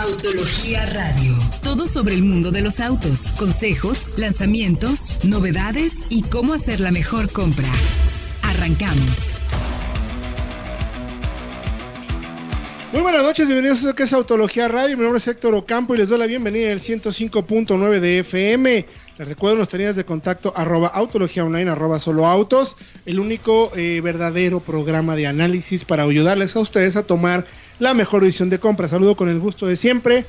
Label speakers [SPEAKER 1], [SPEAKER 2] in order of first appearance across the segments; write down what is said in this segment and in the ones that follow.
[SPEAKER 1] Autología Radio. Todo sobre el mundo de los autos, consejos, lanzamientos, novedades y cómo hacer la mejor compra. Arrancamos.
[SPEAKER 2] Muy buenas noches, bienvenidos a que es Autología Radio. Mi nombre es Héctor Ocampo y les doy la bienvenida en el 105.9 de FM. Les recuerdo nuestras líneas de contacto arroba autología online arroba solo autos, el único eh, verdadero programa de análisis para ayudarles a ustedes a tomar la mejor decisión de compra. Saludo con el gusto de siempre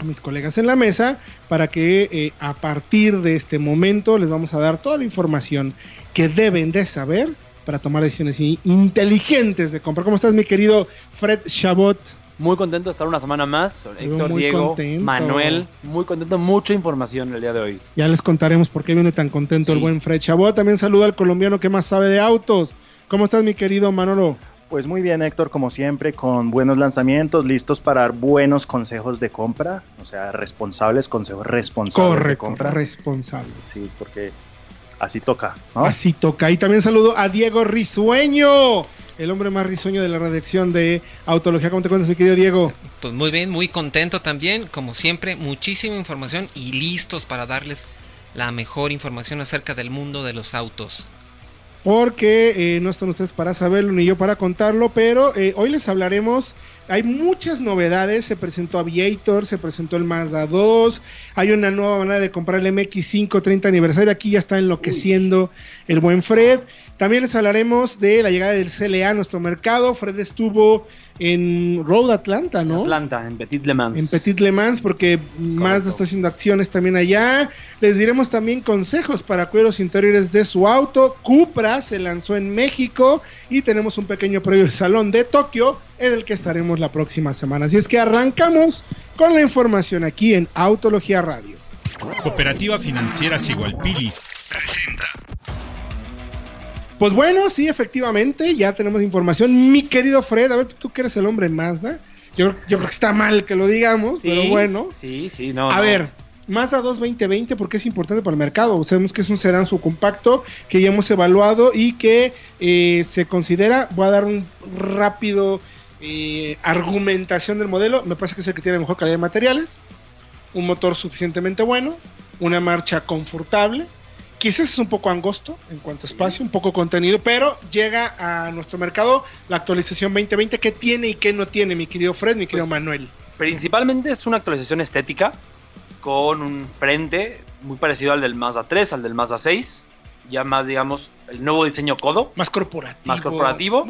[SPEAKER 2] a mis colegas en la mesa para que eh, a partir de este momento les vamos a dar toda la información que deben de saber para tomar decisiones inteligentes de compra. ¿Cómo estás, mi querido Fred Chabot?
[SPEAKER 3] Muy contento de estar una semana más. Héctor, Diego, Manuel, muy contento, mucha información el día de hoy.
[SPEAKER 2] Ya les contaremos por qué viene tan contento el buen Fred Chabot. También saludo al colombiano que más sabe de autos. ¿Cómo estás, mi querido Manolo?
[SPEAKER 4] Pues muy bien, Héctor, como siempre, con buenos lanzamientos, listos para dar buenos consejos de compra, o sea, responsables, consejos responsables
[SPEAKER 2] Correcto,
[SPEAKER 4] de compra.
[SPEAKER 2] responsables.
[SPEAKER 4] Sí, porque así toca, ¿no?
[SPEAKER 2] Así toca. Y también saludo a Diego Risueño, el hombre más risueño de la redacción de Autología. ¿Cómo te cuentas, mi querido Diego?
[SPEAKER 5] Pues muy bien, muy contento también, como siempre, muchísima información y listos para darles la mejor información acerca del mundo de los autos
[SPEAKER 2] porque eh, no están ustedes para saberlo ni yo para contarlo, pero eh, hoy les hablaremos. Hay muchas novedades, se presentó Aviator, se presentó el Mazda 2, hay una nueva manera de comprar el MX5 30 aniversario, aquí ya está enloqueciendo el buen Fred. También les hablaremos de la llegada del CLA a nuestro mercado. Fred estuvo en Road Atlanta, ¿no?
[SPEAKER 3] Atlanta, en Petit Le Mans.
[SPEAKER 2] En Petit Le Mans, porque Mazda está haciendo acciones también allá. Les diremos también consejos para cueros interiores de su auto. Cupra se lanzó en México y tenemos un pequeño previo del Salón de Tokio en el que estaremos la próxima semana. Así es que arrancamos con la información aquí en Autología Radio.
[SPEAKER 6] Cooperativa Financiera Sigualpili presenta.
[SPEAKER 2] Pues bueno, sí, efectivamente, ya tenemos información. Mi querido Fred, a ver, tú que eres el hombre Mazda. Yo, yo creo que está mal que lo digamos, pero bueno.
[SPEAKER 3] Sí, sí, no.
[SPEAKER 2] A ver, Mazda 2 2020, porque es importante para el mercado. Sabemos que es un sedán subcompacto que ya hemos evaluado y que eh, se considera, voy a dar un rápido eh, argumentación del modelo. Me parece que es el que tiene mejor calidad de materiales, un motor suficientemente bueno, una marcha confortable Quizás es un poco angosto en cuanto a espacio, un poco contenido, pero llega a nuestro mercado la actualización 2020. ¿Qué tiene y qué no tiene, mi querido Fred, mi querido pues, Manuel?
[SPEAKER 3] Principalmente es una actualización estética con un frente muy parecido al del Mazda 3, al del Mazda 6. Ya más, digamos, el nuevo diseño codo.
[SPEAKER 2] Más corporativo.
[SPEAKER 3] Más corporativo.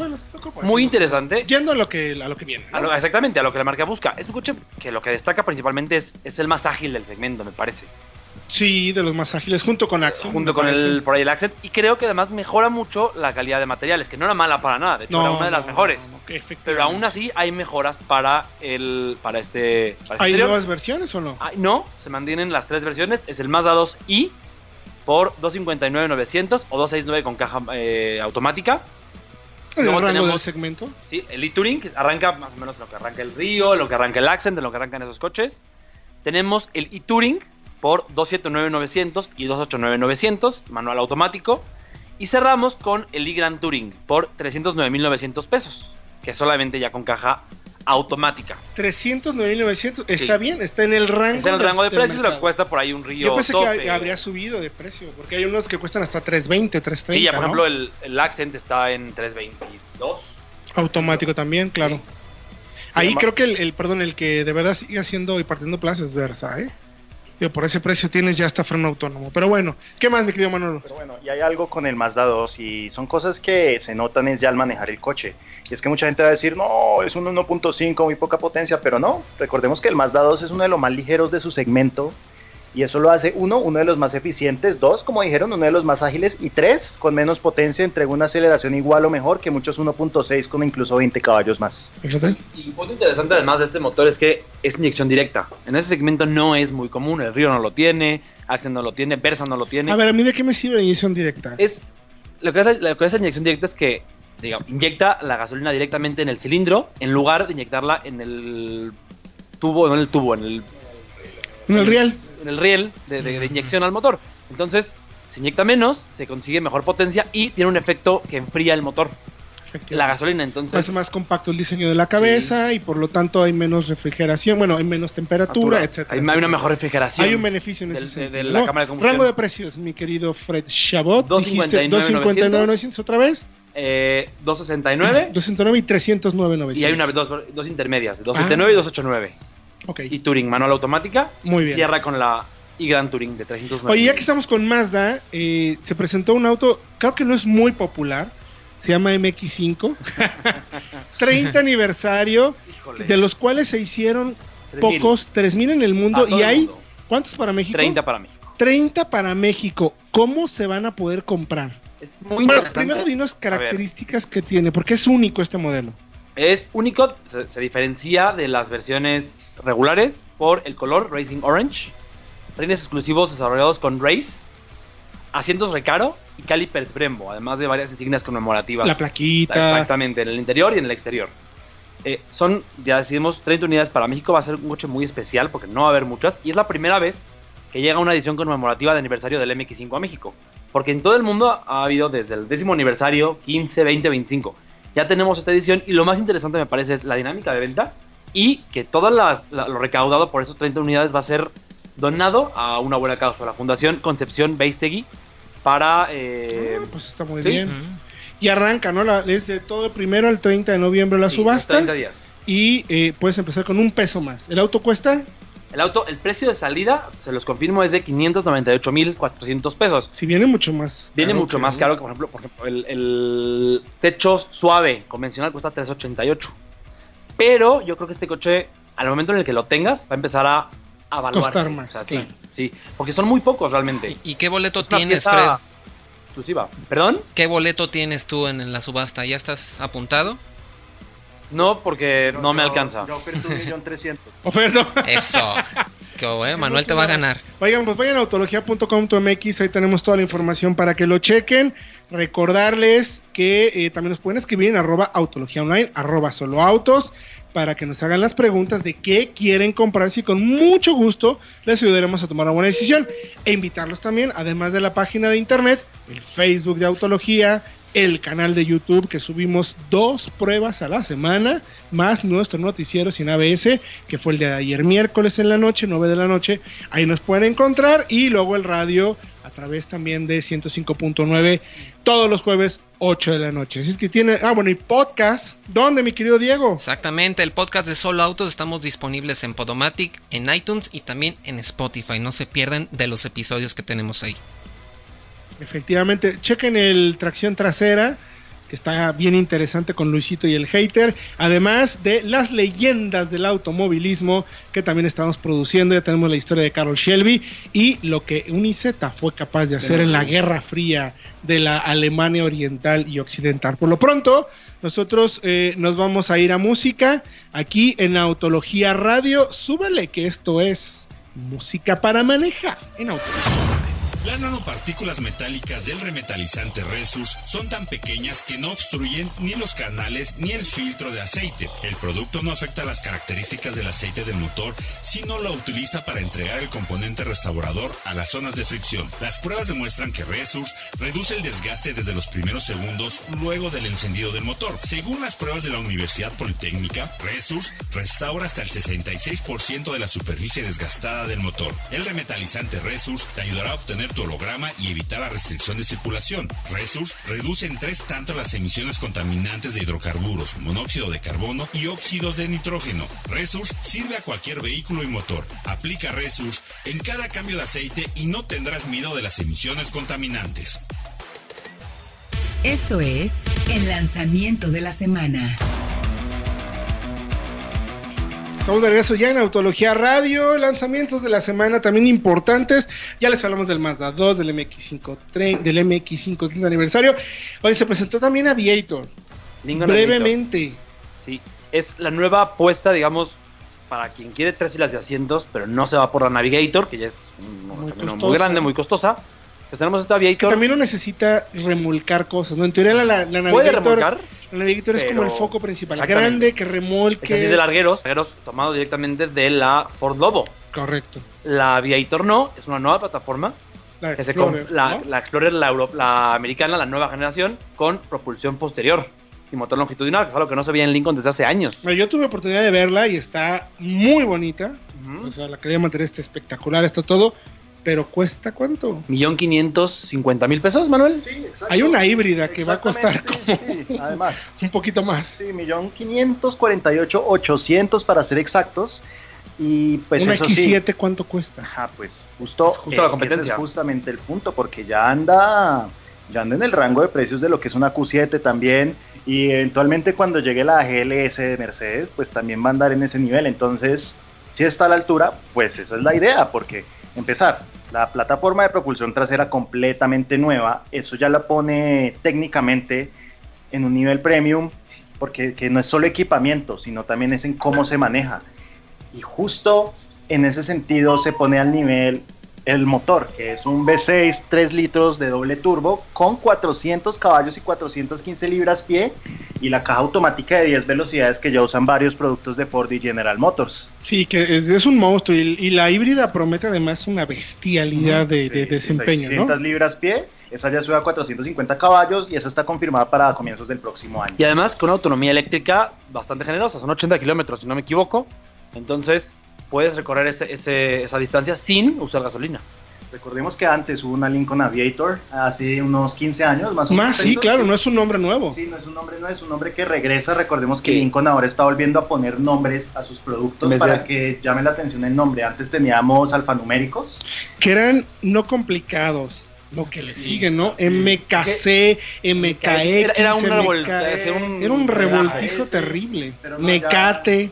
[SPEAKER 3] muy interesante.
[SPEAKER 2] Yendo a lo que, a lo que viene.
[SPEAKER 3] exactamente, a lo que la marca busca. Es un coche que lo que destaca principalmente es, es el más ágil del segmento, me parece.
[SPEAKER 2] Sí, de los más ágiles, junto con Accent.
[SPEAKER 3] Junto con el, por ahí el Accent. Y creo que además mejora mucho la calidad de materiales, que no era mala para nada, de hecho era una de las mejores. pero aún así hay mejoras para el para este.
[SPEAKER 2] Para este ¿Hay nuevas versiones o no?
[SPEAKER 3] no, se mantienen las tres versiones. Es el Mazda 2i por 259.900 o 269 con caja eh, automática.
[SPEAKER 2] ¿El rango tenemos, del segmento?
[SPEAKER 3] Sí, el e-Touring, arranca más o menos lo que arranca el Río, lo que arranca el Accent, lo que arrancan esos coches. Tenemos el e-Touring, por 279.900 y 289.900, manual automático. Y cerramos con el e-Grand Touring por 309.900 pesos, que solamente ya con caja automática.
[SPEAKER 2] 309.900, está bien, está en el rango.
[SPEAKER 3] Está en el rango de, precios, lo que cuesta por ahí un río.
[SPEAKER 2] Yo pensé que habría subido de precio, porque hay unos que cuestan hasta 320, 330. Sí, ya
[SPEAKER 3] por ejemplo el, el, Accent está en 322.
[SPEAKER 2] Automático también, claro. Ahí creo que el, perdón, el que de verdad sigue haciendo y partiendo plazas es Versa, ¿eh? Por ese precio tienes ya hasta freno autónomo. Pero bueno, ¿qué más, mi querido Manolo?
[SPEAKER 4] Pero bueno, y hay algo con el Mazda 2 y son cosas que se notan es ya al manejar el coche. Y es que mucha gente va a decir, no, es un 1.5, muy poca potencia, pero no. Recordemos que el Mazda 2 es uno de los más ligeros de su segmento y eso lo hace uno, uno de los más eficientes, dos, como dijeron, uno de los más ágiles y tres, con menos potencia, entrega una aceleración igual o mejor que muchos 1.6 con incluso 20 caballos más.
[SPEAKER 3] Fíjate. Y un punto interesante además de este motor es que es inyección directa. En ese segmento no es muy común, el Río no lo tiene, Accent no lo tiene, Versa no lo tiene.
[SPEAKER 2] A ver, a mí de qué me sirve la inyección directa.
[SPEAKER 3] Es lo que hace, lo que hace la inyección directa es que digamos, inyecta la gasolina directamente en el cilindro en lugar de inyectarla en el tubo, no en el tubo, en el
[SPEAKER 2] en el riel
[SPEAKER 3] en el riel de, inyección al motor. Entonces, se inyecta menos, se consigue mejor potencia y tiene un efecto que enfría el motor. la gasolina. Entonces,
[SPEAKER 2] Es más compacto el diseño de la cabeza y por lo tanto hay menos refrigeración, bueno, hay menos temperatura, etcétera.
[SPEAKER 3] Hay, una mejor refrigeración.
[SPEAKER 2] Hay un beneficio en ese
[SPEAKER 3] del- de-
[SPEAKER 2] sentido.
[SPEAKER 3] de la
[SPEAKER 2] ¿no?
[SPEAKER 3] cámara de combustión.
[SPEAKER 2] Rango de precios, mi querido Fred Chabot.
[SPEAKER 3] 259,900.
[SPEAKER 2] Dijiste 259,900 otra vez.
[SPEAKER 3] Eh, 269
[SPEAKER 2] 209 y 309,900.
[SPEAKER 3] y hay una, dos, dos intermedias, de 279 y 289. Y Touring manual automática.
[SPEAKER 2] muy bien.
[SPEAKER 3] Cierra con la y Gran Touring de 309.
[SPEAKER 2] Oye, ya que estamos con Mazda, eh, se presentó un auto, creo que no es muy popular, se llama MX5, 30 aniversario,
[SPEAKER 3] Híjole,
[SPEAKER 2] de los cuales se hicieron
[SPEAKER 3] 3,000.
[SPEAKER 2] pocos, 3.000 en el mundo, y
[SPEAKER 3] el
[SPEAKER 2] hay,
[SPEAKER 3] mundo.
[SPEAKER 2] ¿cuántos para México?
[SPEAKER 3] 30 para México.
[SPEAKER 2] 30 para México. ¿Cómo se van a poder comprar?
[SPEAKER 3] Es muy
[SPEAKER 2] Bueno, primero dinos características que tiene, porque es único este modelo.
[SPEAKER 3] Es único, se, se diferencia de las versiones regulares por el color Racing Orange, rines exclusivos desarrollados con Race, asientos Recaro y calipers Brembo, además de varias insignias conmemorativas.
[SPEAKER 2] La plaquita.
[SPEAKER 3] Exactamente, en el interior y en el exterior. Eh, son, ya decimos, 30 unidades para México. Va a ser un coche muy especial porque no va a haber muchas. Y es la primera vez que llega una edición conmemorativa de aniversario del MX5 a México. Porque en todo el mundo ha habido desde el décimo aniversario, 15, 20, 25. Ya tenemos esta edición y lo más interesante me parece es la dinámica de venta y que todo las, la- lo recaudado por esos 30 unidades va a ser donado a una buena causa, la Fundación Concepción Beistegui, para... eh,
[SPEAKER 2] Ah, pues está muy
[SPEAKER 3] sí.
[SPEAKER 2] bien. Y arranca, ¿no? La, es de todo el primero al 30 de noviembre la
[SPEAKER 3] sí,
[SPEAKER 2] subasta.
[SPEAKER 3] 30 días.
[SPEAKER 2] Y eh, puedes empezar con un peso más. ¿El auto cuesta?
[SPEAKER 3] El auto, el precio de salida, se los confirmo, es de 598.400 pesos.
[SPEAKER 2] Si viene mucho más.
[SPEAKER 3] Viene mucho
[SPEAKER 2] que-
[SPEAKER 3] más caro que, por ejemplo, por ejemplo el, el techo suave convencional cuesta 388. Pero yo creo que este coche, al momento en el que lo tengas, va a empezar a, a evaluarse.
[SPEAKER 2] Costar más,
[SPEAKER 3] O sea,
[SPEAKER 2] claro.
[SPEAKER 3] Sí, sí, porque son muy pocos realmente.
[SPEAKER 5] ¿Y, y qué boleto
[SPEAKER 3] Es
[SPEAKER 5] tienes, Fred?
[SPEAKER 3] Exclusiva. ¿Perdón?
[SPEAKER 5] ¿Qué boleto tienes tú en, en la subasta? ¿Ya estás apuntado?
[SPEAKER 3] No, porque no me
[SPEAKER 4] Yo-
[SPEAKER 3] alcanza.
[SPEAKER 4] Yo oferto un millón trescientos.
[SPEAKER 2] Oferta.
[SPEAKER 5] Eso. Qué bueno, Manuel te va a ganar.
[SPEAKER 2] Oigan, pues vayan a autología.com.mx, ahí tenemos toda la información para que lo chequen. Recordarles que eh, también nos pueden escribir en arroba autología online, arroba solo autos, para que nos hagan las preguntas de qué quieren comprarse y con mucho gusto les ayudaremos a tomar una buena decisión. E invitarlos también, además de la página de internet, el Facebook de Autología, el canal de YouTube que subimos dos pruebas a la semana, más nuestro noticiero sin ABS, que fue el de ayer miércoles en la noche, 9 de la noche. Ahí nos pueden encontrar y luego el radio a través también de 105.9 todos los jueves 8 de la noche. Así es que tiene, ah bueno, y podcast, ¿dónde mi querido Diego?
[SPEAKER 5] Exactamente, el podcast de Solo Autos estamos disponibles en Podomatic, en iTunes y también en Spotify. No se pierdan de los episodios que tenemos ahí.
[SPEAKER 2] Efectivamente, chequen el tracción trasera, que está bien interesante con Luisito y el hater, además de las leyendas del automovilismo que también estamos produciendo, ya tenemos la historia de Carol Shelby y lo que Uniceta fue capaz de hacer en la Guerra Fría de la Alemania Oriental y Occidental. Por lo pronto, nosotros eh, nos vamos a ir a música aquí en Autología Radio. Súbele que esto es música para manejar en Autología.
[SPEAKER 6] Las nanopartículas metálicas del remetalizante Resus son tan pequeñas que no obstruyen ni los canales ni el filtro de aceite. El producto no afecta las características del aceite del motor, sino lo utiliza para entregar el componente restaurador a las zonas de fricción. Las pruebas demuestran que Resus reduce el desgaste desde los primeros segundos luego del encendido del motor. Según las pruebas de la Universidad Politécnica, Resus restaura hasta el 66% de la superficie desgastada del motor. El remetalizante Resus te ayudará a obtener tu holograma y evitar la restricción de circulación. Resus reduce en tres tanto las emisiones contaminantes de hidrocarburos, monóxido de carbono y óxidos de nitrógeno. Resus sirve a cualquier vehículo y motor. Aplica Resus en cada cambio de aceite y no tendrás miedo de las emisiones contaminantes.
[SPEAKER 1] Esto es el lanzamiento de la semana.
[SPEAKER 2] Estamos de regreso ya en Autología Radio, lanzamientos de la semana también importantes. Ya les hablamos del Mazda 2, del MX5, tre- del MX5 quinto aniversario. Hoy se presentó también Aviator, brevemente.
[SPEAKER 3] Sí, es la nueva apuesta, digamos, para quien quiere tres filas de asientos, pero no se va por la Navigator, que ya es un
[SPEAKER 2] Muy
[SPEAKER 3] camino muy
[SPEAKER 2] costosa.
[SPEAKER 3] grande, muy costosa. Pues tenemos esta
[SPEAKER 2] Que
[SPEAKER 3] Aviator.
[SPEAKER 2] también no necesita remolcar cosas, ¿no? En teoría la, la, la
[SPEAKER 3] puede
[SPEAKER 2] Navigator,
[SPEAKER 3] remolcar,
[SPEAKER 2] la Navigator es como el foco principal, grande, que
[SPEAKER 3] es
[SPEAKER 2] remolque.
[SPEAKER 3] así de largueros, largueros tomado directamente de la Ford Lobo.
[SPEAKER 2] Correcto.
[SPEAKER 3] La Aviator no, es una nueva plataforma.
[SPEAKER 2] La
[SPEAKER 3] Que se
[SPEAKER 2] Explorer,
[SPEAKER 3] la,
[SPEAKER 2] ¿no?
[SPEAKER 3] la Explorer, la, Euro- la americana, la nueva generación, con propulsión posterior. y motor longitudinal, que es algo que no se veía en Lincoln desde hace años.
[SPEAKER 2] Yo tuve oportunidad de verla y está muy bonita.
[SPEAKER 3] Ujú.
[SPEAKER 2] O sea, la calidad de material está espectacular, está todo. Pero cuesta cuánto?
[SPEAKER 3] Millón quinientos cincuenta mil pesos, Manuel.
[SPEAKER 4] Sí, exacto.
[SPEAKER 2] Hay una híbrida que va a costar
[SPEAKER 4] Exactamente, sí, además.
[SPEAKER 2] un poquito más.
[SPEAKER 4] Sí, millón quinientos cuarenta y ocho ochocientos para ser exactos. Y pues
[SPEAKER 2] Una
[SPEAKER 4] eso sí.
[SPEAKER 2] X7, ¿cuánto cuesta?
[SPEAKER 4] Ajá, pues justo,
[SPEAKER 3] Es justo la
[SPEAKER 4] es
[SPEAKER 3] competencia.
[SPEAKER 4] ese es justamente el punto, porque ya anda, ya anda en el rango de precios de lo que es una Q7 también, y eventualmente cuando llegue la GLS de Mercedes, pues también va a andar en ese nivel. Entonces, si está a la altura, pues esa es la idea, porque empezar, la plataforma de propulsión trasera completamente nueva, eso ya la pone técnicamente en un nivel premium, porque que no es solo equipamiento, sino también es en cómo se maneja. Y justo en ese sentido se pone al nivel el motor, que es un V6 3 litros de doble turbo con 400 caballos y 415 libras pie y la caja automática de 10 velocidades que ya usan varios productos de Ford y General Motors.
[SPEAKER 2] Sí, que es, es un monstruo y, y la híbrida promete además una bestialidad de, de
[SPEAKER 4] Sí,
[SPEAKER 2] desempeño,
[SPEAKER 4] 600
[SPEAKER 2] ¿no?
[SPEAKER 4] libras pie, esa ya sube a 450 caballos y esa está confirmada para comienzos del próximo año.
[SPEAKER 3] Y además con una autonomía eléctrica bastante generosa, son 80 kilómetros si no me equivoco. Entonces puedes recorrer ese- ese- esa distancia sin usar gasolina.
[SPEAKER 4] Recordemos que antes hubo una Lincoln Aviator hace unos 15 años más o menos.
[SPEAKER 2] Más, sí, claro, no es un nombre nuevo.
[SPEAKER 4] Sí, no es un nombre, no es un nombre que regresa. Recordemos que
[SPEAKER 3] Sí.
[SPEAKER 4] Lincoln ahora está volviendo a poner nombres a sus productos para que llame la atención el nombre. Antes teníamos alfanuméricos.
[SPEAKER 2] Que eran no complicados. Lo que le sigue, ¿no? MKC, MKX,
[SPEAKER 3] Era- era un
[SPEAKER 2] MK,
[SPEAKER 3] revolta- hacía un-
[SPEAKER 2] era un revoltijo terrible.
[SPEAKER 4] no,
[SPEAKER 2] Mecate.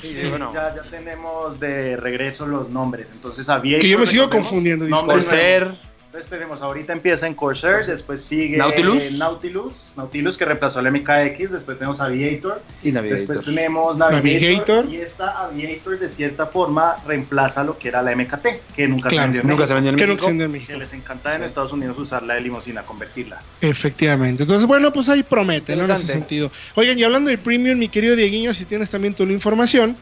[SPEAKER 4] Sí,
[SPEAKER 3] Sí, bueno.
[SPEAKER 4] ya, ya tenemos de regreso los nombres. Entonces Aviator.
[SPEAKER 2] Que yo me sigo confundiendo,
[SPEAKER 4] nombre
[SPEAKER 2] disculpe.
[SPEAKER 4] Entonces tenemos, ahorita empieza en Corsair, después sigue
[SPEAKER 3] Nautilus.
[SPEAKER 4] eh, Nautilus, Nautilus que reemplazó al MKX, después tenemos Aviator,
[SPEAKER 3] y
[SPEAKER 4] Después tenemos Navigator,
[SPEAKER 2] Navigator.
[SPEAKER 4] y esta Aviator de cierta forma reemplaza lo que era la MKT, que nunca
[SPEAKER 2] Claro,
[SPEAKER 4] se vendió en
[SPEAKER 3] Nunca se
[SPEAKER 4] México,
[SPEAKER 3] vendió en
[SPEAKER 2] Que no
[SPEAKER 3] México.
[SPEAKER 4] que les encanta en Estados Unidos usarla de limusina, convertirla.
[SPEAKER 2] Efectivamente. Entonces, bueno, pues ahí promete, ¿no? En ese sentido. Oigan, y hablando del premium, mi querido Dieguiño, si tienes también tu información,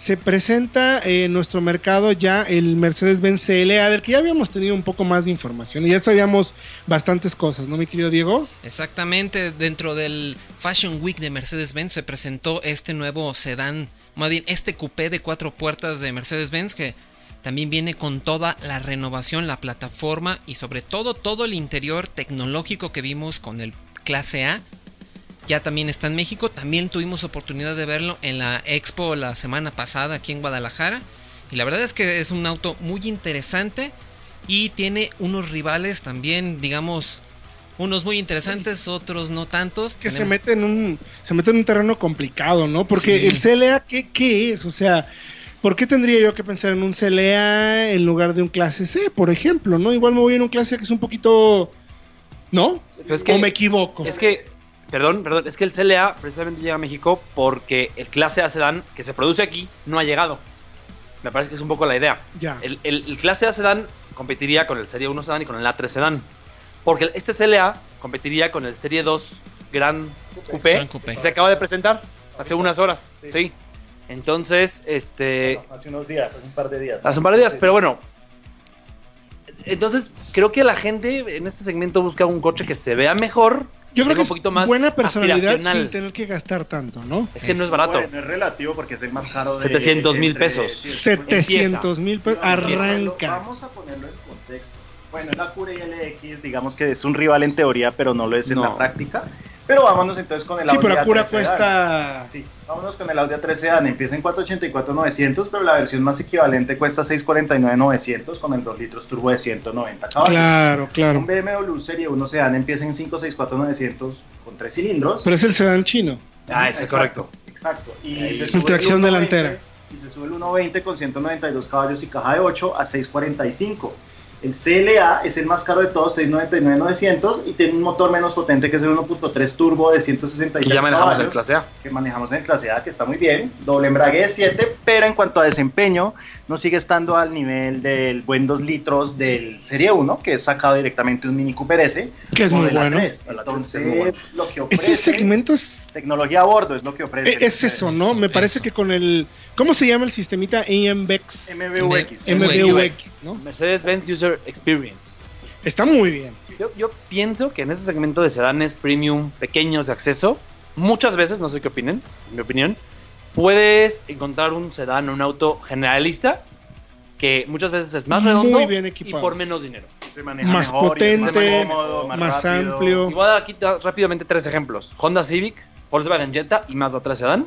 [SPEAKER 2] se presenta eh, en nuestro mercado ya el Mercedes-Benz CLA, del que ya habíamos tenido un poco más de información y ya sabíamos bastantes cosas, ¿no, mi querido Diego?
[SPEAKER 5] Exactamente, dentro del Fashion Week de Mercedes-Benz se presentó este nuevo sedán, este coupé de cuatro puertas de Mercedes-Benz que también viene con toda la renovación, la plataforma y sobre todo todo el interior tecnológico que vimos con el clase A. Ya también está en México, también tuvimos oportunidad de verlo en la Expo la semana pasada aquí en Guadalajara. Y la verdad es que es un auto muy interesante y tiene unos rivales también, digamos, unos muy interesantes, otros no tantos.
[SPEAKER 2] Que se mete en un se mete en un terreno complicado, ¿no? Porque
[SPEAKER 5] Sí.
[SPEAKER 2] el CLA, ¿qué, ¿qué es? O sea, ¿por qué tendría yo que pensar en un CLA en lugar de un clase C, por ejemplo, no? Igual me voy en un clase que es un poquito... ¿No?
[SPEAKER 3] Pero es que-
[SPEAKER 2] ¿O me equivoco?
[SPEAKER 3] Es que, perdón, perdón, es que el CLA precisamente llega a México porque el clase A sedán que se produce aquí no ha llegado. Me parece que es un poco la idea.
[SPEAKER 2] Ya.
[SPEAKER 3] El, el- el clase A sedán competiría con el Serie 1 sedán y con el A3 sedán. Porque este CLA competiría con el Serie 2 Gran Coupé,
[SPEAKER 5] Gran Coupé.
[SPEAKER 3] que se acaba de presentar hace unas horas.
[SPEAKER 4] Sí.
[SPEAKER 3] Sí. Entonces, este.
[SPEAKER 4] Hace unos días, hace un par de días.
[SPEAKER 3] Hace un par de días, pero bueno. Entonces, creo que la gente en este segmento busca un coche que se vea mejor.
[SPEAKER 2] Yo creo que
[SPEAKER 3] un
[SPEAKER 2] es
[SPEAKER 3] poquito más
[SPEAKER 2] buena personalidad sin tener que gastar tanto, ¿no?
[SPEAKER 3] Es que no es barato.
[SPEAKER 4] Bueno, es relativo porque es el más caro de
[SPEAKER 3] 700,000
[SPEAKER 4] entre-
[SPEAKER 3] pesos.
[SPEAKER 4] sí,
[SPEAKER 2] 700 mil pesos,
[SPEAKER 4] Vamos a ponerlo-
[SPEAKER 2] arranca.
[SPEAKER 4] Vamos a ponerlo en contexto. Bueno, la Cura LX, digamos que es un rival en teoría, pero no lo es en
[SPEAKER 3] No.
[SPEAKER 4] la práctica. Pero vámonos entonces con el
[SPEAKER 2] Sí,
[SPEAKER 4] Audi
[SPEAKER 2] pero Acura
[SPEAKER 4] A3 Sedan.
[SPEAKER 2] cuesta...
[SPEAKER 4] Sí, vámonos con el Audi A3 Sedan. Empieza en 484,900, pero la versión más equivalente cuesta 649,900 con el 2 litros turbo de 190 caballos.
[SPEAKER 2] Claro,
[SPEAKER 4] Un
[SPEAKER 2] claro.
[SPEAKER 4] BMW Serie 1 Sedan empieza en 564,900 con 3 cilindros.
[SPEAKER 2] Pero es el sedán chino.
[SPEAKER 3] Ah, ese es
[SPEAKER 4] Exacto,
[SPEAKER 3] correcto.
[SPEAKER 4] Exacto. Y se sube
[SPEAKER 2] tracción
[SPEAKER 4] 120,
[SPEAKER 2] delantera.
[SPEAKER 4] Y se sube el 120 con 192 caballos y caja de 8 a 645. El CLA es el más caro de todos, 699,900 y tiene un motor menos potente que es el 1.3 turbo de
[SPEAKER 3] Que
[SPEAKER 4] 163
[SPEAKER 3] ya manejamos
[SPEAKER 4] caballos
[SPEAKER 3] el clase A.
[SPEAKER 4] que manejamos en el clase A, que está muy bien, doble embrague de 7, pero en cuanto a desempeño, no sigue estando al nivel del buen 2 litros del Serie 1, que es sacado directamente de un Mini Cooper S.
[SPEAKER 2] Que es muy bueno.
[SPEAKER 4] 3.
[SPEAKER 3] La 3
[SPEAKER 4] Entonces,
[SPEAKER 3] es muy bueno.
[SPEAKER 4] lo que ofrece,
[SPEAKER 2] Ese segmento es...
[SPEAKER 4] tecnología a bordo es lo que ofrece.
[SPEAKER 2] e- Es eso, ¿no? Me parece
[SPEAKER 5] eso.
[SPEAKER 2] que con el... ¿Cómo se llama el sistemita AMVEX?
[SPEAKER 4] MBUX.
[SPEAKER 2] MBUX, ¿no?
[SPEAKER 3] Mercedes-Benz User Experience.
[SPEAKER 2] Está muy bien.
[SPEAKER 3] Yo, yo pienso que en ese segmento de sedanes premium pequeños de acceso, muchas veces, no sé qué opinen, en mi opinión, puedes encontrar un sedán o un auto generalista que muchas veces es más
[SPEAKER 2] Muy
[SPEAKER 3] redondo
[SPEAKER 2] bien
[SPEAKER 3] y por menos dinero.
[SPEAKER 4] Se maneja
[SPEAKER 2] Más
[SPEAKER 4] mejor
[SPEAKER 2] potente,
[SPEAKER 4] cómodo,
[SPEAKER 2] más
[SPEAKER 4] rápido.
[SPEAKER 2] amplio.
[SPEAKER 3] Y voy a dar aquí rápidamente tres ejemplos. Honda Civic, Volkswagen Jetta y Mazda 3 Sedan.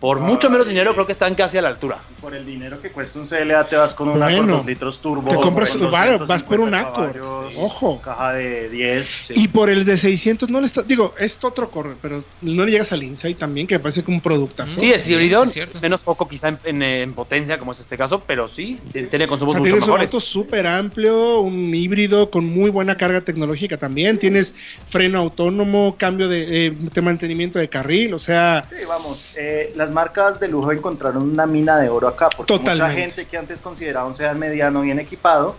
[SPEAKER 3] Por mucho menos dinero creo que están casi a la altura.
[SPEAKER 4] Por el dinero que cuesta un CLA te vas con un
[SPEAKER 2] Bueno,
[SPEAKER 4] Accord 2 litros turbo.
[SPEAKER 2] te compras- vas por un
[SPEAKER 4] 250
[SPEAKER 2] Accord.
[SPEAKER 4] caballos,
[SPEAKER 2] Ojo.
[SPEAKER 4] Caja de 10.
[SPEAKER 2] Y por el de 600 no le está, digo, es otro corre, pero no le llegas al Insight también, que me parece que un productazo.
[SPEAKER 3] Sí, es
[SPEAKER 5] sí,
[SPEAKER 3] híbrido,
[SPEAKER 5] sí, es cierto.
[SPEAKER 3] menos poco quizá en, en, en potencia como es este caso, pero sí, tiene
[SPEAKER 2] O
[SPEAKER 3] consumos
[SPEAKER 2] sea,
[SPEAKER 3] mucho
[SPEAKER 2] tienes un auto súper amplio, un híbrido con muy buena carga tecnológica también. Tienes freno autónomo, cambio de, eh, de mantenimiento de carril, o sea,
[SPEAKER 4] Sí, vamos, eh, las marcas de lujo encontraron una mina de oro acá, porque mucha
[SPEAKER 2] Totalmente.
[SPEAKER 4] gente que antes consideraba un sedán mediano bien equipado,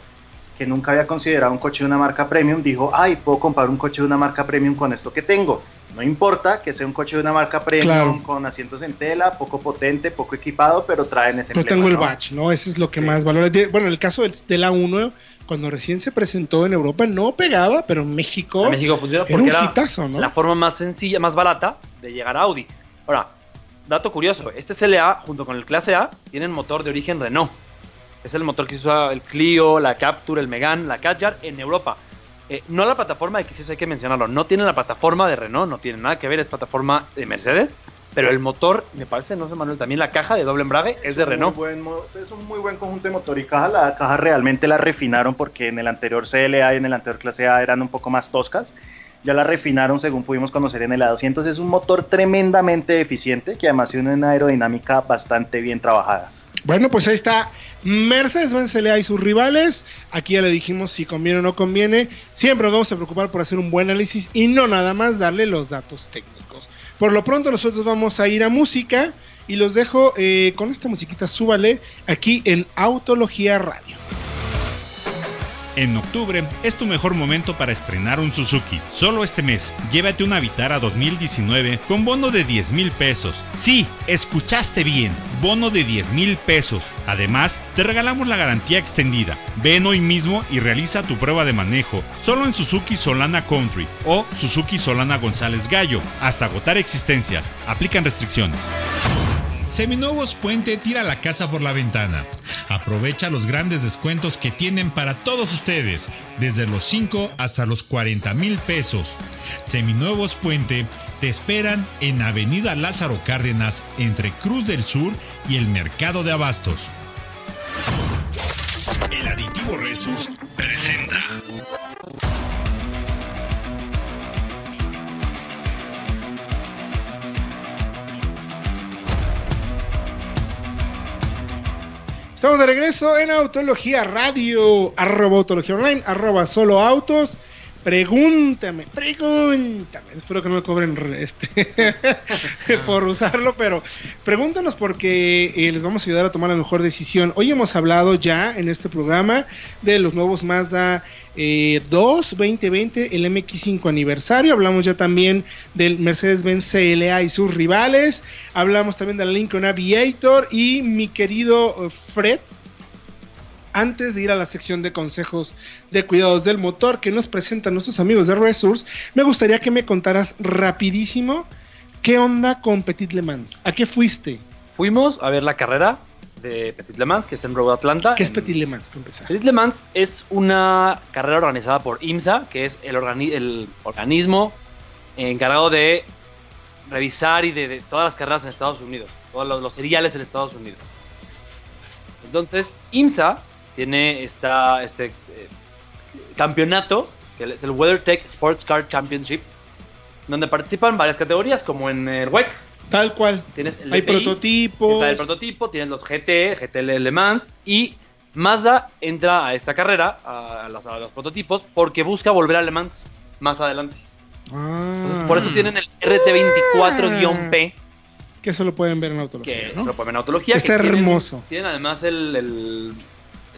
[SPEAKER 4] que nunca había considerado un coche de una marca premium, dijo, ay, puedo comprar un coche de una marca premium con esto que tengo. No importa que sea un coche de una marca premium
[SPEAKER 2] Claro.
[SPEAKER 4] con asientos en tela, poco potente, poco equipado, pero traen ese
[SPEAKER 2] pero
[SPEAKER 4] emblema,
[SPEAKER 2] tengo el
[SPEAKER 4] ¿no?
[SPEAKER 2] batch, ¿no? Ese es lo que
[SPEAKER 4] Sí.
[SPEAKER 2] más valora. Bueno, el caso del, de la 1, cuando recién se presentó en Europa, no pegaba, pero en México,
[SPEAKER 3] En México funciona
[SPEAKER 2] era
[SPEAKER 3] porque
[SPEAKER 2] un
[SPEAKER 3] era
[SPEAKER 2] hitazo, ¿no?
[SPEAKER 3] la forma más sencilla, más barata de llegar a Audi. Ahora, dato curioso, este CLA junto con el Clase A tienen motor de origen Renault. Es el motor que usa el Clio, la Capture, el Megane, la Kadjar en Europa. Eh, no la plataforma de que sí eso hay que mencionarlo, no tiene la plataforma de Renault, no tiene nada que ver, es plataforma de Mercedes, pero el motor, me parece, no sé Manuel, también la caja de doble embrague es de Renault.
[SPEAKER 4] buen es un muy buen conjunto de motor y caja. La caja realmente la refinaron porque en el anterior CLA y en el anterior clase A eran un poco más toscas. Ya la refinaron según pudimos conocer en el A200. Es un motor tremendamente eficiente que además tiene una aerodinámica bastante bien trabajada.
[SPEAKER 2] Bueno, pues ahí está Mercedes-Benz LA y sus rivales. Aquí ya le dijimos si conviene o no conviene. Siempre nos vamos a preocupar por hacer un buen análisis y no nada más darle los datos técnicos. Por lo pronto nosotros vamos a ir a música y los dejo eh, con esta musiquita, súbale, aquí en Autología Radio.
[SPEAKER 6] En octubre es tu mejor momento para estrenar un Suzuki. Solo este mes, llévate una Vitara 2019 con bono de 10 mil pesos. Sí, escuchaste bien, bono de 10 mil pesos. Además, te regalamos la garantía extendida. Ven hoy mismo y realiza tu prueba de manejo, solo en Suzuki Solana Country o Suzuki Solana González Gallo, hasta agotar existencias. Aplican restricciones. Seminuevos Puente tira la casa por la ventana. Aprovecha los grandes descuentos que tienen para todos ustedes, desde los 5 hasta los 40 mil pesos. Seminuevos Puente te esperan en Avenida Lázaro Cárdenas, entre Cruz del Sur y el Mercado de Abastos. El aditivo Resus presenta.
[SPEAKER 2] Estamos de regreso en Autología Radio, arroba Autología Online, arroba Solo Autos. Pregúntame, pregúntame. Espero que no me cobren re- este por usarlo, pero pregúntanos porque eh, les vamos a ayudar a tomar la mejor decisión. Hoy hemos hablado ya en este programa de los nuevos Mazda eh, 2 2020, el MX5 aniversario. Hablamos ya también del Mercedes-Benz CLA y sus rivales. Hablamos también del Lincoln Aviator y mi querido eh, Fred antes de ir a la sección de consejos de cuidados del motor que nos presentan nuestros amigos de Resource, me gustaría que me contaras rapidísimo qué onda con Petit Le Mans. ¿A qué fuiste?
[SPEAKER 3] Fuimos a ver la carrera de Petit Le Mans, que es en Road Atlanta.
[SPEAKER 2] ¿Qué es
[SPEAKER 3] en-
[SPEAKER 2] Petit Le Mans, para empezar?
[SPEAKER 3] Petit Le Mans es una carrera organizada por IMSA, que es el, organi- el organismo encargado de revisar y de, de todas las carreras en Estados Unidos, todos los, los seriales en Estados Unidos. Entonces, IMSA tiene esta, este eh, campeonato, que es el WeatherTech Sports Car Championship, donde participan varias categorías, como en el WEC.
[SPEAKER 2] Tal cual.
[SPEAKER 3] Tienes el
[SPEAKER 2] Hay prototipos.
[SPEAKER 3] Está el prototipo, tienes los GT, GT Le Mans y Mazda entra a esta carrera, a, los, a los prototipos, porque busca volver a Le Mans más adelante. Entonces,
[SPEAKER 2] Ah,
[SPEAKER 3] por eso tienen el RT24-P,
[SPEAKER 2] que eso lo pueden ver en Autología,
[SPEAKER 3] que
[SPEAKER 2] ¿no?
[SPEAKER 3] se lo ponen en autología.
[SPEAKER 2] Está
[SPEAKER 3] que tienen-
[SPEAKER 2] hermoso.
[SPEAKER 3] Tienen además el, el-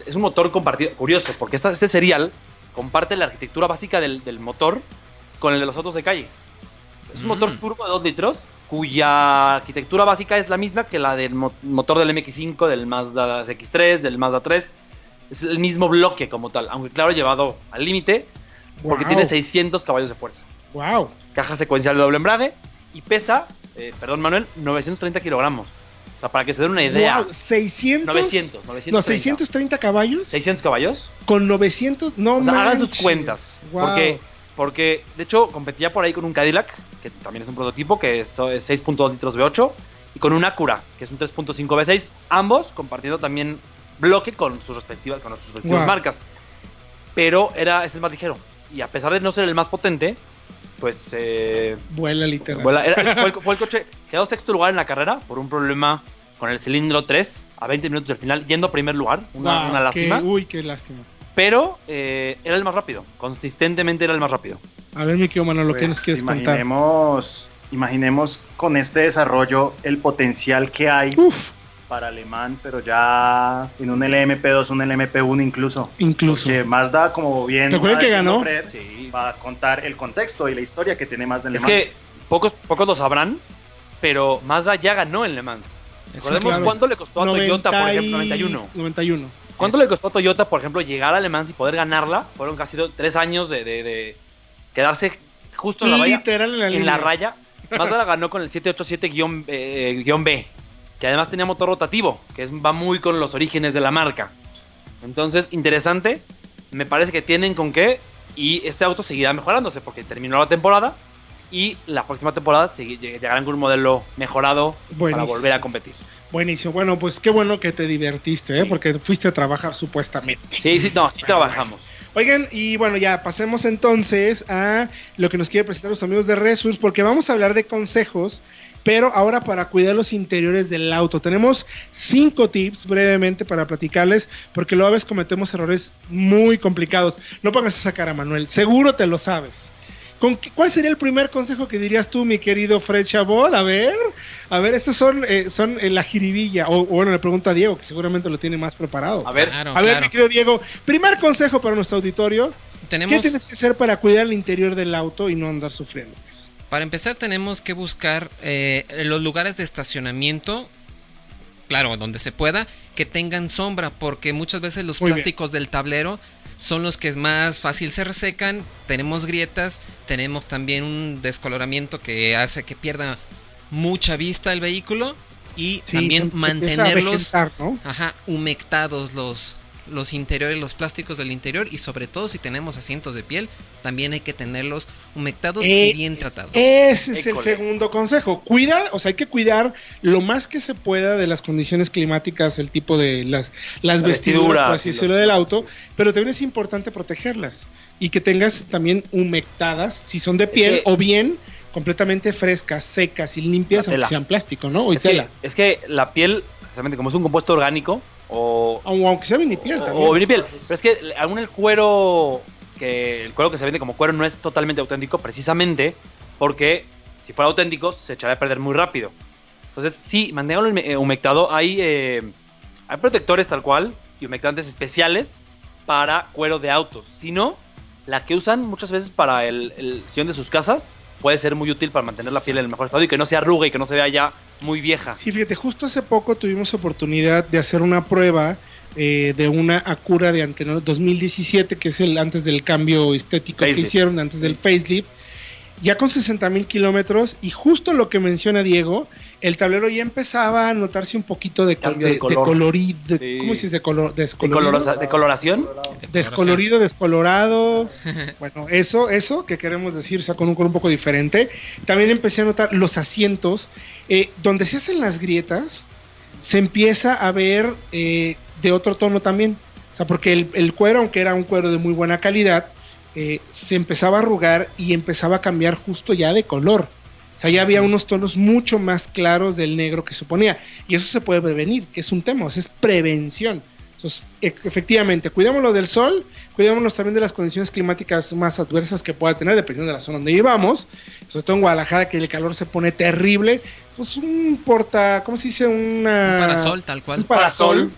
[SPEAKER 3] Es un motor compartido, curioso, porque esta- este serial comparte la arquitectura básica del, del motor con el de los autos de calle. Es un motor
[SPEAKER 5] Mm.
[SPEAKER 3] turbo de 2 litros, cuya arquitectura básica es la misma que la del mo- motor del MX5, del Mazda X3, del Mazda 3. Es el mismo bloque como tal, aunque claro, llevado al límite, porque tiene 600 caballos de fuerza.
[SPEAKER 2] Wow.
[SPEAKER 3] Caja secuencial de doble embrague y pesa, eh, perdón Manuel, 930 kilogramos. Sea, para que se den una idea.
[SPEAKER 2] Wow, 600.
[SPEAKER 3] 900, 930.
[SPEAKER 2] No, 630 caballos
[SPEAKER 3] 600 caballos.
[SPEAKER 2] con 900. No
[SPEAKER 3] O sea, hagan sus cuentas.
[SPEAKER 2] Wow.
[SPEAKER 3] Porque, porque, de hecho, competía por ahí con un Cadillac, que también es un prototipo, que es, es 6.2 litros V8, y con un Acura, que es un 3.5 V6, ambos compartiendo también bloque con sus respectivas, con sus respectivas
[SPEAKER 2] Wow.
[SPEAKER 3] marcas. Pero era, es el más ligero. Y a pesar de no ser el más potente, pues eh,
[SPEAKER 2] Vuela literal.
[SPEAKER 3] vuela- era- fue, el, fue el coche, quedó sexto lugar en la carrera por un problema con el cilindro 3 a 20 minutos del final, yendo a primer lugar, una,
[SPEAKER 2] Wow,
[SPEAKER 3] una
[SPEAKER 2] qué-
[SPEAKER 3] lástima.
[SPEAKER 2] uy, qué lástima.
[SPEAKER 3] Pero eh, era el más rápido. Consistentemente era el más rápido.
[SPEAKER 2] A ver, mi querido Manolo, ¿qué
[SPEAKER 4] Pues,
[SPEAKER 2] nos quieres contar?
[SPEAKER 4] imaginemos, imaginemos con este desarrollo el potencial que hay
[SPEAKER 2] Uf,
[SPEAKER 4] para alemán, pero ya en un LMP2, un LMP1 incluso.
[SPEAKER 2] incluso.
[SPEAKER 4] Que Mazda, como bien
[SPEAKER 2] Recuerden
[SPEAKER 4] va
[SPEAKER 2] que ganó.
[SPEAKER 4] Fred, va a contar el contexto y la historia que tiene Mazda en Le
[SPEAKER 3] Es
[SPEAKER 4] Mans.
[SPEAKER 3] que pocos, pocos lo sabrán, pero Mazda ya ganó en Le Mans. Recordemos
[SPEAKER 5] clave.
[SPEAKER 3] cuánto le costó a Toyota, por
[SPEAKER 2] 90 y-
[SPEAKER 3] ejemplo, 91.
[SPEAKER 2] 91.
[SPEAKER 3] ¿Cuánto
[SPEAKER 5] Es-
[SPEAKER 3] le costó a Toyota, por ejemplo, llegar a Le Mans y poder ganarla? Fueron casi do- tres años de, de- de quedarse justo en la raya.
[SPEAKER 2] Literal en la
[SPEAKER 3] en la raya. Mazda la ganó con el 787-B, que además tenía motor rotativo, que es- va muy con los orígenes de la marca. Entonces, interesante. Me parece que tienen con qué. Y este auto seguirá mejorándose porque terminó la temporada. Y la próxima temporada llegarán con un modelo mejorado para volver a competir.
[SPEAKER 2] Buenísimo. Bueno, pues qué bueno que te divertiste, ¿eh?
[SPEAKER 3] Sí.
[SPEAKER 2] porque fuiste a trabajar supuestamente.
[SPEAKER 3] Sí, sí, no, sí trabajamos.
[SPEAKER 2] Oigan, y bueno, ya pasemos entonces a lo que nos quiere presentar los amigos de Resus, porque vamos a hablar de consejos, pero ahora para cuidar los interiores del auto. Tenemos cinco tips brevemente para platicarles, porque luego a veces cometemos errores muy complicados. No pongas esa cara, Manuel, seguro te lo sabes. ¿Con qué- ¿Cuál sería el primer consejo que dirías tú, mi querido Fred Chabot? A ver, a ver, estos son, eh, son eh, la jiribilla. O, o bueno, le pregunto a Diego, que seguramente lo tiene más preparado.
[SPEAKER 3] A ver,
[SPEAKER 5] Claro,
[SPEAKER 2] A ver,
[SPEAKER 5] claro.
[SPEAKER 2] mi querido Diego, primer consejo para nuestro auditorio. ¿Qué
[SPEAKER 5] Tenemos,
[SPEAKER 2] tienes que hacer para cuidar el interior del auto y no andar sufriendo?
[SPEAKER 5] Para empezar, tenemos que buscar eh, los lugares de estacionamiento, claro, donde se pueda, que tengan sombra, porque muchas veces los
[SPEAKER 2] Muy bien.
[SPEAKER 5] plásticos del tablero son los que más fácil se resecan, tenemos grietas, tenemos también un descoloramiento que hace que pierda mucha vista el vehículo y
[SPEAKER 2] Sí,
[SPEAKER 5] también mantenerlos
[SPEAKER 2] vegetar, ¿no?
[SPEAKER 5] Ajá, humectados los, los interiores, los plásticos del interior y sobre todo si tenemos asientos de piel, también hay que tenerlos humectados
[SPEAKER 2] Eh,
[SPEAKER 5] y bien tratados.
[SPEAKER 2] Ese es el segundo consejo. Cuida, o sea, hay que cuidar lo más que se pueda de las condiciones climáticas, el tipo de las, las
[SPEAKER 3] La
[SPEAKER 2] vestiduras,
[SPEAKER 3] vestidura,
[SPEAKER 2] por así
[SPEAKER 3] sí,
[SPEAKER 2] decirlo, del auto, pero también es importante protegerlas y que tengas también humectadas, si son de piel,
[SPEAKER 3] que-
[SPEAKER 2] o bien completamente frescas, secas y limpias, aunque sean plástico, ¿no? O
[SPEAKER 3] es que,
[SPEAKER 2] tela.
[SPEAKER 3] es que la piel, precisamente como es un compuesto orgánico, o,
[SPEAKER 2] aunque sea vinipiel también.
[SPEAKER 3] O vinipiel. Pero es que aún el cuero que el cuero que se vende como cuero no es totalmente auténtico, precisamente porque si fuera auténtico se echaría a perder muy rápido. Entonces, sí, manténganlo hume- eh, humectado. Hay, eh, hay protectores tal cual y humectantes especiales para cuero de autos. Si no, la que usan muchas veces para el, el sillón de sus casas puede ser muy útil para mantener la piel en el mejor estado y que no se arrugue y que no se vea ya muy vieja.
[SPEAKER 2] Sí, fíjate, justo hace poco tuvimos oportunidad de hacer una prueba eh, de una Acura de Antenor 2017, que es el antes del cambio estético que hicieron, antes del facelift, ya con 60 mil kilómetros, y justo lo que menciona Diego, el tablero ya empezaba a notarse un poquito de, col-
[SPEAKER 3] de
[SPEAKER 2] de,
[SPEAKER 3] color.
[SPEAKER 2] de-
[SPEAKER 3] Sí.
[SPEAKER 2] ¿cómo se dice? Color,
[SPEAKER 3] De,
[SPEAKER 2] descolorido.
[SPEAKER 3] de coloración.
[SPEAKER 2] Descolorido, descolorado. Bueno, eso, eso que queremos decir, o sea, con un color un poco diferente. También empecé a notar los asientos, eh, donde se hacen las grietas, se empieza a ver eh, de otro tono también. O sea, porque el, el cuero, aunque era un cuero de muy buena calidad, eh, se empezaba a arrugar y empezaba a cambiar justo ya de color. O sea, ya había unos tonos mucho más claros del negro que suponía. Y eso se puede prevenir, que es un tema, o sea, es prevención. Entonces, e- efectivamente, cuidémoslo del sol, cuidémonos también de las condiciones climáticas más adversas que pueda tener, dependiendo de la zona donde vivamos. Sobre todo en Guadalajara, que el calor se pone terrible. Pues un porta, ¿cómo se dice? Una,
[SPEAKER 5] Un parasol, tal
[SPEAKER 2] Un
[SPEAKER 5] cual.
[SPEAKER 2] parasol.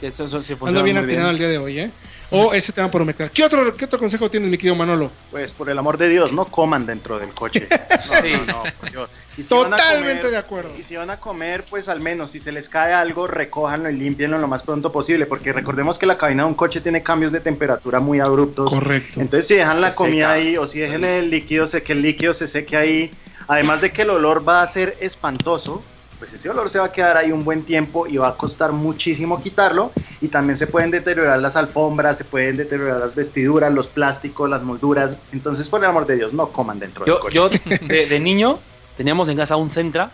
[SPEAKER 3] Que Eso, eso sí
[SPEAKER 2] Ando bien atinado el día de hoy, ¿eh? O ese tema por humectar. ¿Qué otro, ¿Qué otro consejo tienes, mi querido Manolo?
[SPEAKER 4] Pues por el amor de Dios, no coman dentro del coche. No,
[SPEAKER 3] Sí.
[SPEAKER 4] no, no, por Dios. Si
[SPEAKER 2] Totalmente
[SPEAKER 4] comer-
[SPEAKER 2] de acuerdo.
[SPEAKER 4] Y si van a comer, pues al menos si se les cae algo, recójanlo y limpienlo lo más pronto posible, porque recordemos que la cabina de un coche tiene cambios de temperatura muy abruptos.
[SPEAKER 2] Correcto.
[SPEAKER 4] Entonces si dejan la comida
[SPEAKER 3] seca.
[SPEAKER 4] ahí o si dejan el líquido, se que el líquido se seque ahí, Además de que el olor va a ser espantoso, pues ese olor se va a quedar ahí un buen tiempo y va a costar muchísimo quitarlo. Y también se pueden deteriorar las alfombras, se pueden deteriorar las vestiduras, los plásticos, las molduras. Entonces, por el amor de Dios, no coman dentro del
[SPEAKER 3] Yo,
[SPEAKER 4] coche.
[SPEAKER 3] yo de, de niño teníamos en casa un Centra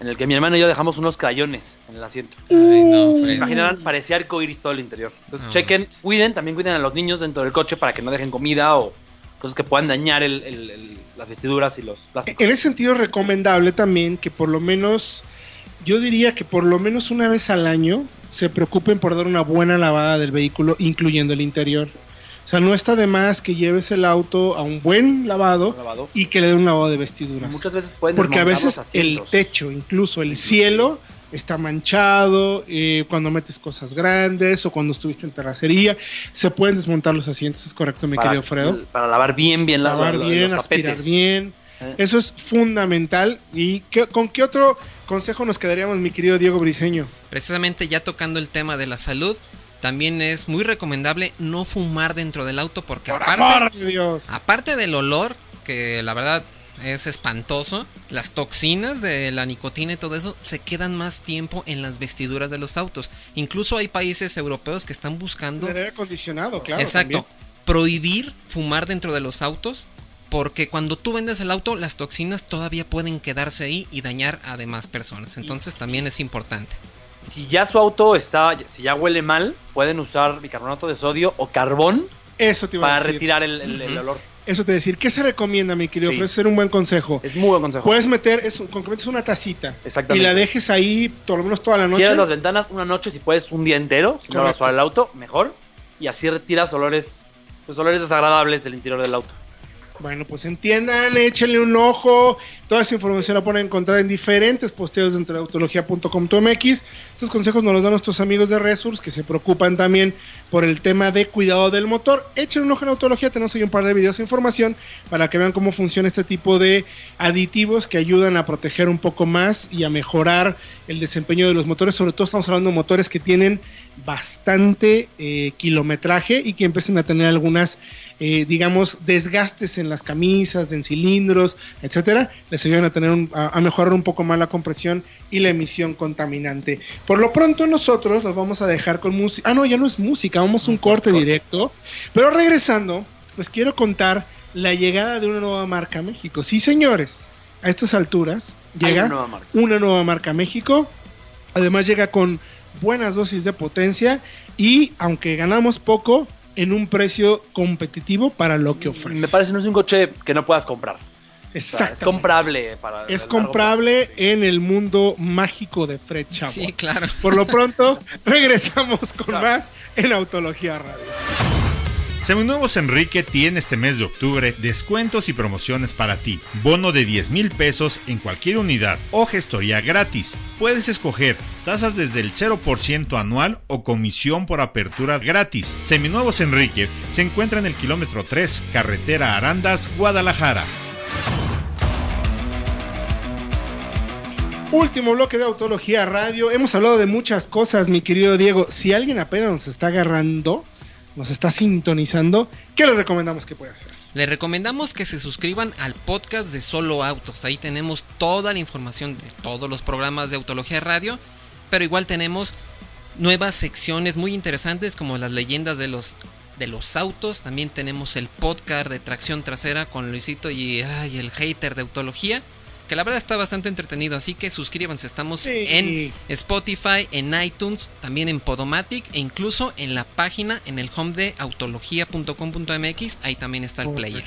[SPEAKER 3] en el que mi hermano y yo dejamos unos crayones en el asiento.
[SPEAKER 5] Ay, no,
[SPEAKER 3] imaginarán, parecía arcoiris todo el interior. Entonces,
[SPEAKER 5] No
[SPEAKER 3] chequen, cuiden, también cuiden a los niños dentro del coche para que no dejen comida o cosas que puedan dañar el- el- el- las vestiduras y los plásticos.
[SPEAKER 2] En ese sentido es recomendable también que por lo menos, yo diría que por lo menos una vez al año se preocupen por dar una buena lavada del vehículo, incluyendo el interior. O sea, no está de más que lleves el auto a un buen lavado
[SPEAKER 3] Lavado.
[SPEAKER 2] y que le den un lavado de vestiduras.
[SPEAKER 3] Muchas veces pueden
[SPEAKER 2] Porque a veces el techo, incluso el cielo, está manchado, eh, cuando metes cosas grandes o cuando estuviste en terracería, se pueden desmontar los asientos, es correcto, mi
[SPEAKER 3] para,
[SPEAKER 2] querido Fredo.
[SPEAKER 3] Para lavar bien, bien la-
[SPEAKER 2] Lavar
[SPEAKER 3] la-
[SPEAKER 2] bien,
[SPEAKER 3] los
[SPEAKER 2] aspirar
[SPEAKER 3] tapetes.
[SPEAKER 2] bien.
[SPEAKER 3] Eh.
[SPEAKER 2] Eso es fundamental. ¿Y qué- con qué otro consejo nos quedaríamos, mi querido Diego Briseño?
[SPEAKER 5] Precisamente ya tocando el tema de la salud, también es muy recomendable no fumar dentro del auto porque
[SPEAKER 2] Por
[SPEAKER 5] aparte,
[SPEAKER 2] amor de Dios.
[SPEAKER 5] aparte del olor, que la verdad es espantoso, las toxinas de la nicotina y todo eso se quedan más tiempo en las vestiduras de los autos. Incluso hay países europeos que están buscando
[SPEAKER 2] El aire acondicionado, claro.
[SPEAKER 5] Exacto.
[SPEAKER 2] también.
[SPEAKER 5] Prohibir fumar dentro de los autos. Porque cuando tú vendes el auto, las toxinas todavía pueden quedarse ahí y dañar a demás personas. Entonces también es importante.
[SPEAKER 3] Si ya su auto está, si ya huele mal, pueden usar bicarbonato de sodio o carbón
[SPEAKER 2] Eso te iba a
[SPEAKER 3] para
[SPEAKER 2] decir.
[SPEAKER 3] retirar el, el- el
[SPEAKER 5] Ujú.
[SPEAKER 3] olor.
[SPEAKER 2] Eso te decir. ¿Qué se recomienda, mi querido?
[SPEAKER 3] Sí.
[SPEAKER 2] Fred? Ser un buen consejo.
[SPEAKER 3] Es muy buen consejo.
[SPEAKER 2] Puedes meter, es, con que metes una tacita y
[SPEAKER 3] Exactamente.
[SPEAKER 2] la dejes ahí por lo menos toda la noche.
[SPEAKER 3] Cierras las ventanas una noche si puedes un día entero, si no vas
[SPEAKER 2] Correcto.
[SPEAKER 3] a el auto, mejor. Y así retiras olores, los olores desagradables del interior del auto.
[SPEAKER 2] Bueno, pues entiendan, échenle un ojo. Toda esa información la pueden encontrar en diferentes posteos dentro de autología.com.mx. Estos consejos nos los dan nuestros amigos de Resource que se preocupan también por el tema de cuidado del motor. Echen un ojo en Autología, tenemos ahí un par de videos de información para que vean cómo funciona este tipo de aditivos que ayudan a proteger un poco más y a mejorar el desempeño de los motores. Sobre todo estamos hablando de motores que tienen bastante eh, kilometraje y que empiecen a tener algunas eh, digamos, desgastes en las camisas, en cilindros, etcétera, les ayudan a tener un- a, a mejorar un poco más la compresión y la emisión contaminante. Por lo pronto nosotros los vamos a dejar con música. Ah, no, ya no es música, vamos a un corte directo. Pero regresando, les quiero contar la llegada de una nueva marca a México. Sí, señores, a estas alturas llega
[SPEAKER 3] una nueva marca.
[SPEAKER 2] una nueva marca a México. Además llega con buenas dosis de potencia y aunque ganamos poco, en un precio competitivo para lo que ofrece.
[SPEAKER 3] Me parece no es un coche que no puedas comprar. O sea, es
[SPEAKER 2] Exactamente.
[SPEAKER 3] comprable para
[SPEAKER 2] Es comprable
[SPEAKER 3] plazo,
[SPEAKER 2] en el mundo mágico de Fred Chavo.
[SPEAKER 5] Sí, claro.
[SPEAKER 2] Por lo pronto, regresamos con
[SPEAKER 3] Claro.
[SPEAKER 2] más en Autología Radio.
[SPEAKER 6] Seminuevos Enrique tiene este mes de octubre descuentos y promociones para ti. Bono de 10 mil pesos en cualquier unidad o gestoría gratis. Puedes escoger tasas desde el 0% anual o comisión por apertura gratis. Seminuevos Enrique se encuentra en el kilómetro 3, carretera Arandas, Guadalajara.
[SPEAKER 2] Último bloque de Autología Radio. Hemos hablado de muchas cosas, mi querido Diego. Si alguien apenas nos está agarrando, nos está sintonizando, ¿qué le recomendamos que pueda hacer?
[SPEAKER 5] Les recomendamos que se suscriban al podcast de Solo Autos. Ahí tenemos toda la información de todos los programas de Autología Radio. Pero igual tenemos nuevas secciones muy interesantes como las leyendas de los, de los autos. También tenemos el podcast de tracción trasera con Luisito y el hater de Autología. Que la verdad está bastante entretenido. Así que suscríbanse. Estamos
[SPEAKER 2] Sí.
[SPEAKER 5] en Spotify, en iTunes, también en Podomatic e incluso en la página, en el home de autología.com.mx. Ahí también está el player.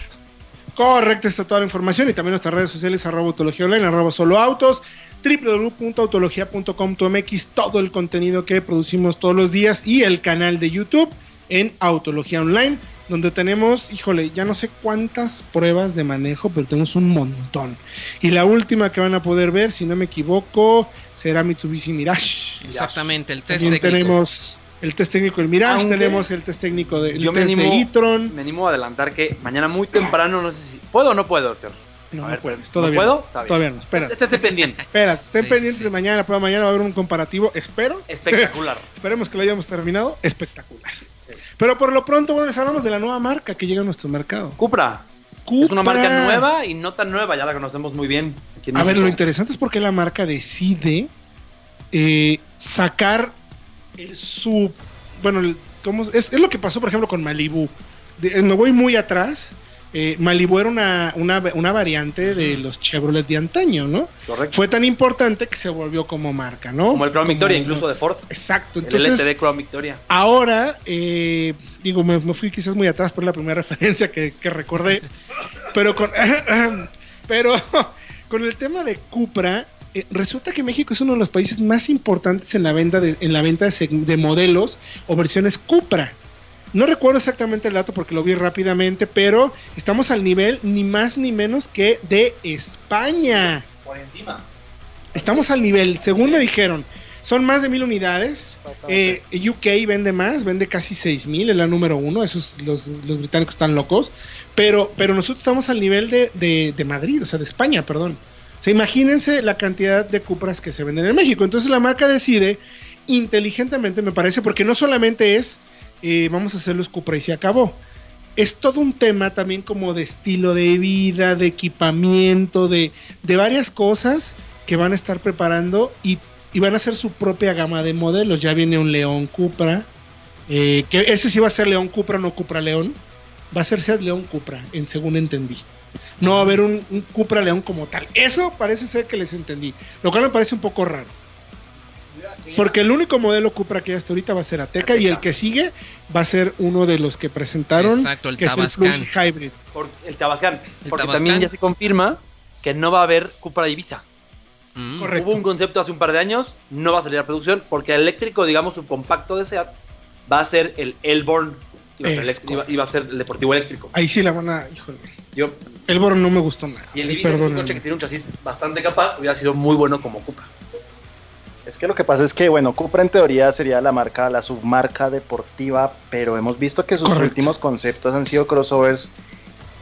[SPEAKER 2] Correcto, está toda la información y también nuestras redes sociales, arroba autología online, arroba solo autos, www.autología.com.mx, todo el contenido que producimos todos los días y el canal de YouTube en Autología Online, donde tenemos, híjole, ya no sé cuántas pruebas de manejo, pero tenemos un montón. Y la última que van a poder ver, si no me equivoco, será Mitsubishi Mirage.
[SPEAKER 5] Exactamente, el test
[SPEAKER 2] También
[SPEAKER 5] técnico.
[SPEAKER 2] tenemos el test técnico del Mirage,
[SPEAKER 3] Aunque
[SPEAKER 2] tenemos el test técnico del
[SPEAKER 3] Yo
[SPEAKER 2] test de e-tron.
[SPEAKER 3] me animo a adelantar que mañana muy temprano, no sé si. ¿Puedo o no puedo, doctor?
[SPEAKER 2] No,
[SPEAKER 3] A
[SPEAKER 2] no
[SPEAKER 3] ver,
[SPEAKER 2] puedes,
[SPEAKER 3] ¿no
[SPEAKER 2] todavía
[SPEAKER 3] puedo?
[SPEAKER 2] no.
[SPEAKER 3] Está bien.
[SPEAKER 2] Todavía no, espérate.
[SPEAKER 3] Esté pendiente.
[SPEAKER 2] Espérate, estén
[SPEAKER 5] Sí,
[SPEAKER 2] pendientes
[SPEAKER 5] sí,
[SPEAKER 2] de mañana, para mañana va a haber un comparativo, espero.
[SPEAKER 3] Espectacular.
[SPEAKER 2] Esperemos que lo hayamos terminado, espectacular. Pero por lo pronto, bueno, les hablamos de la nueva marca que llega a nuestro mercado.
[SPEAKER 3] Cupra. Es una marca nueva y no tan nueva, ya la conocemos muy bien. aquí en
[SPEAKER 2] A ver, lo interesante es porque la marca decide eh, sacar el sub. Bueno, el- ¿cómo? Es, es lo que pasó, por ejemplo, con Malibu. De- eh, me voy muy atrás. Eh, Malibu era una, una, una variante de los Chevrolet de antaño, ¿no?
[SPEAKER 3] Correcto.
[SPEAKER 2] Fue tan importante que se volvió como marca, ¿no?
[SPEAKER 3] Como el Crown Victoria,
[SPEAKER 2] Como-
[SPEAKER 3] incluso de Ford.
[SPEAKER 2] Exacto.
[SPEAKER 3] El
[SPEAKER 2] Entonces,
[SPEAKER 3] LTD Crown Victoria.
[SPEAKER 2] Ahora, eh, digo, me, me fui quizás muy atrás por la primera referencia que, que recordé, pero con, pero con el tema de Cupra, eh, resulta que México es uno de los países más importantes en la venta de, en la venta de modelos o versiones Cupra. No recuerdo exactamente el dato porque lo vi rápidamente, pero estamos al nivel ni más ni menos que de España.
[SPEAKER 3] Por encima.
[SPEAKER 2] Estamos al nivel, según me dijeron, son más de mil unidades. Eh, UK vende más, vende casi 6000, es la número uno. Esos, los, los británicos están locos. Pero, pero nosotros estamos al nivel de, de- de Madrid, o sea, de España, perdón. O sea, imagínense la cantidad de Cupras que se venden en México. Entonces la marca decide inteligentemente, me parece, porque no solamente es vamos a hacer los Cupra y se acabó. Es todo un tema también como de estilo de vida, de equipamiento, de, de varias cosas que van a estar preparando y, y van a hacer su propia gama de modelos. Ya viene un León Cupra, eh, que ese sí va a ser León Cupra, no Cupra León. Va a ser Seat León Cupra, en, según entendí. No va a haber un, un Cupra León como tal. Eso parece ser que les entendí. Lo cual me parece un poco raro. Porque el único modelo Cupra que hay hasta ahorita va a ser Ateca y el que sigue va a ser uno de los que presentaron,
[SPEAKER 5] Exacto, el
[SPEAKER 2] que es el
[SPEAKER 5] Tabascan.
[SPEAKER 2] hybrid.
[SPEAKER 3] Por el Tabascan.
[SPEAKER 5] El
[SPEAKER 3] porque
[SPEAKER 5] Tabascan.
[SPEAKER 3] también ya se confirma que no va a haber Cupra Ibiza.
[SPEAKER 5] Mm.
[SPEAKER 2] Correcto.
[SPEAKER 3] Hubo un concepto hace un par de años, no va a salir a producción, porque el eléctrico, digamos, subcompacto de SEAT, va a ser el Elborn. Iba a ser,
[SPEAKER 2] Es
[SPEAKER 3] elect- iba- iba a ser el deportivo eléctrico.
[SPEAKER 2] Ahí sí la van a. Híjole.
[SPEAKER 3] Yo,
[SPEAKER 2] El Boron no me gustó nada.
[SPEAKER 3] y el Ibiza, es un coche que tiene un chasis bastante capaz, hubiera sido muy bueno como Cupra.
[SPEAKER 4] Es que lo que pasa es que, bueno, Cupra en teoría sería la marca, la submarca deportiva, pero hemos visto que sus
[SPEAKER 2] Correcto.
[SPEAKER 4] últimos conceptos han sido crossovers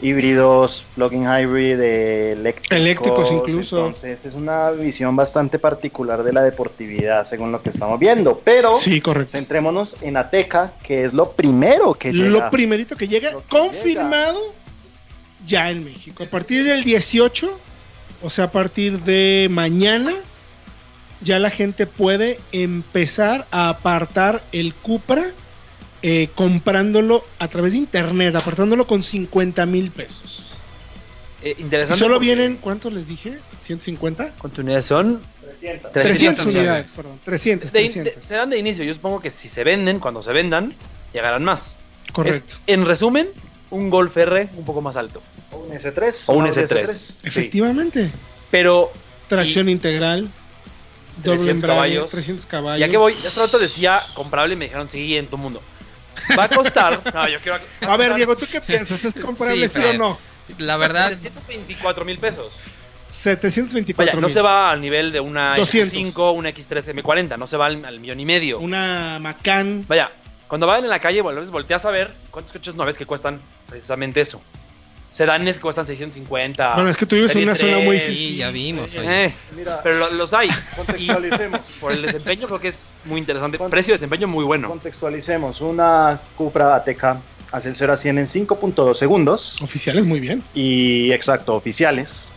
[SPEAKER 4] híbridos, plug-in hybrid, eléctricos.
[SPEAKER 2] Eléctricos incluso.
[SPEAKER 4] Entonces es una visión bastante particular de la deportividad, según lo que estamos viendo. Pero
[SPEAKER 2] Sí, correcto.
[SPEAKER 4] centrémonos en Ateca, que es lo primero que llega.
[SPEAKER 2] Lo primerito que llega,
[SPEAKER 4] que
[SPEAKER 2] confirmado ya en México. A partir del 18, o sea, a partir de mañana, ya la gente puede empezar a apartar el Cupra eh, comprándolo a través de internet, apartándolo con 50 mil pesos.
[SPEAKER 3] Eh,
[SPEAKER 2] Y
[SPEAKER 3] interesante.
[SPEAKER 2] solo
[SPEAKER 3] porque-
[SPEAKER 2] vienen, ¿cuántos les dije? ¿150?
[SPEAKER 3] ¿Cuántas unidades son?
[SPEAKER 4] 300.
[SPEAKER 2] 300
[SPEAKER 5] 300
[SPEAKER 2] unidades,
[SPEAKER 5] unidades.
[SPEAKER 2] perdón. 300,
[SPEAKER 3] De-
[SPEAKER 2] 300.
[SPEAKER 3] de- serán de inicio. Yo supongo que si se venden, cuando se vendan, llegarán más.
[SPEAKER 2] Correcto.
[SPEAKER 3] Es, en resumen, un Golf R un poco más alto.
[SPEAKER 4] O un S3.
[SPEAKER 3] O un
[SPEAKER 4] Audi
[SPEAKER 3] S3.
[SPEAKER 2] Efectivamente.
[SPEAKER 3] Pero,
[SPEAKER 2] Tracción integral. Doble
[SPEAKER 3] 300
[SPEAKER 2] embrague,
[SPEAKER 3] caballos.
[SPEAKER 2] 300 caballos.
[SPEAKER 3] ya que voy, hace rato decía comprable y me dijeron sí en todo mundo. Va a costar. no, yo quiero.
[SPEAKER 2] A ver, Diego, ¿tú qué piensas? ¿Es comparable
[SPEAKER 5] Sí,
[SPEAKER 2] sí, o no?
[SPEAKER 5] La verdad,
[SPEAKER 3] 724 mil pesos.
[SPEAKER 2] 724
[SPEAKER 3] Vaya, no se va al nivel de una
[SPEAKER 2] 200.
[SPEAKER 3] X5, una X3 M40, no se va al, al millón y medio.
[SPEAKER 2] Una Macan.
[SPEAKER 3] Vaya, cuando vayan en la calle, volteas a ver cuántos coches no ves que cuestan precisamente eso. Sedanes que cuestan 650.
[SPEAKER 2] Bueno, es que tú vives en una zona muy-
[SPEAKER 5] sí, ya vimos.
[SPEAKER 3] eh,
[SPEAKER 4] Mira,
[SPEAKER 3] pero lo- los hay.
[SPEAKER 4] contextualicemos.
[SPEAKER 3] Por el desempeño creo que es muy interesante. Precio de desempeño muy bueno.
[SPEAKER 4] Contextualicemos. Una Cupra Ateca hace el 0 a 100 en 5.2 segundos.
[SPEAKER 2] Oficiales, muy bien.
[SPEAKER 4] Y exacto, oficiales.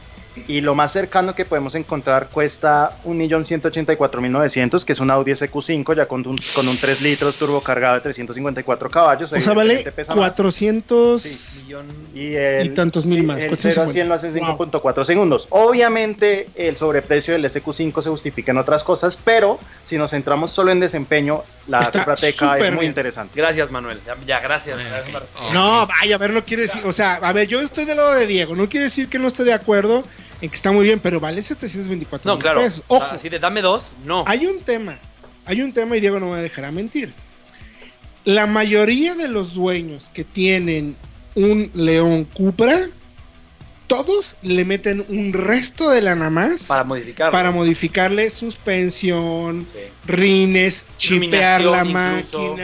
[SPEAKER 4] Y lo más cercano que podemos encontrar cuesta 1.184.900, que es un Audi SQ5 ya con un, con un 3 litros turbo cargado de 354 caballos.
[SPEAKER 2] O sea, vale
[SPEAKER 4] evidentemente pesa más.
[SPEAKER 2] 400.
[SPEAKER 4] Sí. Y, el,
[SPEAKER 2] y tantos mil más,
[SPEAKER 4] El 0 a 100 lo hace en
[SPEAKER 2] 450.
[SPEAKER 4] 5.4 segundos. Obviamente el sobreprecio del SQ5 se justifica en otras cosas, pero si nos centramos solo en desempeño, la
[SPEAKER 2] súper
[SPEAKER 4] es muy
[SPEAKER 2] bien.
[SPEAKER 4] interesante.
[SPEAKER 3] Gracias, Manuel. Ya, ya, gracias. Gracias.
[SPEAKER 2] No, vaya, a ver, no quiere decir. O sea, a ver, yo estoy del lado de Diego. No quiere decir que no esté de acuerdo está muy bien, pero vale 724
[SPEAKER 3] No,
[SPEAKER 2] mil
[SPEAKER 3] claro.
[SPEAKER 2] pesos. Ojo,
[SPEAKER 3] Así de dame dos, no.
[SPEAKER 2] hay un tema. Hay un tema y Diego no me dejará mentir. La mayoría de los dueños que tienen un León Cupra, todos le meten un resto de lana más
[SPEAKER 3] Para modificar.
[SPEAKER 2] para modificarle suspensión,
[SPEAKER 3] Sí.
[SPEAKER 2] rines, chipear la
[SPEAKER 3] incluso.